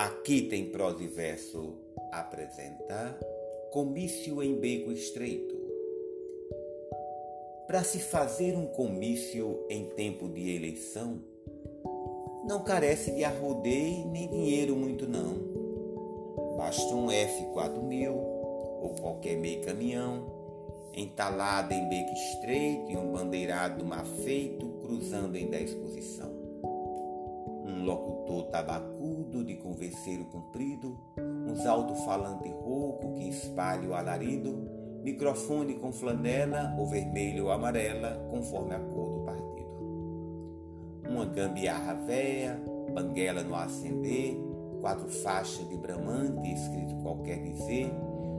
Aqui tem prosa e verso apresenta Comício em Beco Estreito. Para se fazer um comício em tempo de eleição, não carece de arrodeio nem dinheiro muito não. Basta um F4000 ou qualquer meio caminhão, entalado em beco estreito e um bandeirado mal feito cruzando em dez posição um locutor tabacudo de converseiro comprido, uns alto-falante rouco que espalha o alarido, microfone com flanela ou vermelho ou amarela, conforme a cor do partido. Uma gambiarra véia, banguela no acender, quatro faixas de bramante escrito qualquer dizer,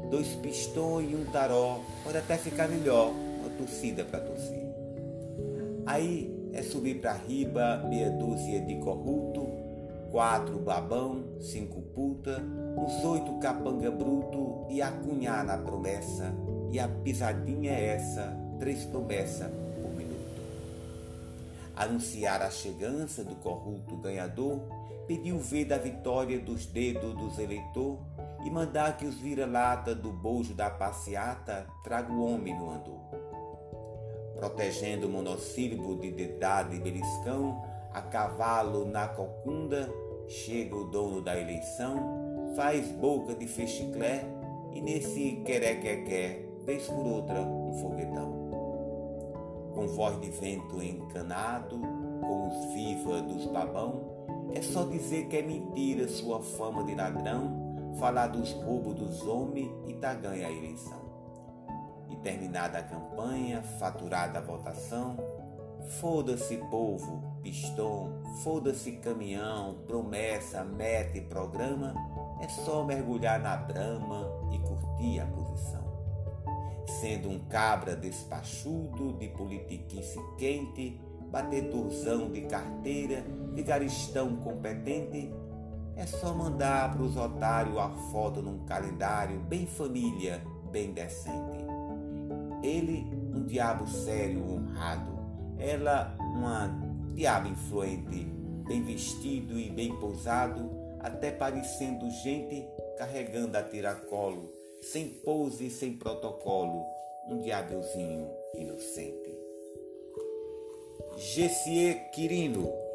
dois pistões e um taró, pode até ficar melhor, uma torcida para torcer. Aí é subir para riba meia dúzia de corrupto, quatro babão, cinco puta, uns oito capanga bruto e acunhar na promessa, e a pisadinha é essa, três promessas por minuto. Anunciar a chegança do corrupto ganhador, pediu ver da vitória dos dedos dos eleitor e mandar que os vira-lata do bojo da passeata traga o homem no andor protegendo o monossílabo de dedade e beliscão, a cavalo na cocunda, chega o dono da eleição, faz boca de fechiclé e nesse querequequé, vez por outra, um foguetão. Com voz de vento encanado, com os viva dos babão, é só dizer que é mentira sua fama de ladrão, falar dos roubos dos homens e tá ganha a eleição e terminada a campanha, faturada a votação, foda-se povo, pistão, foda-se caminhão, promessa, meta e programa, é só mergulhar na brama e curtir a posição. Sendo um cabra despachudo, de politiquice quente, batedorzão de carteira, vigaristão competente, é só mandar pros otários a foto num calendário bem família, bem decente. Ele, um diabo sério, honrado. Ela, uma diabo influente, bem vestido e bem pousado, até parecendo gente carregando a tiracolo, sem pose e sem protocolo, um diabelzinho inocente. Gessie Quirino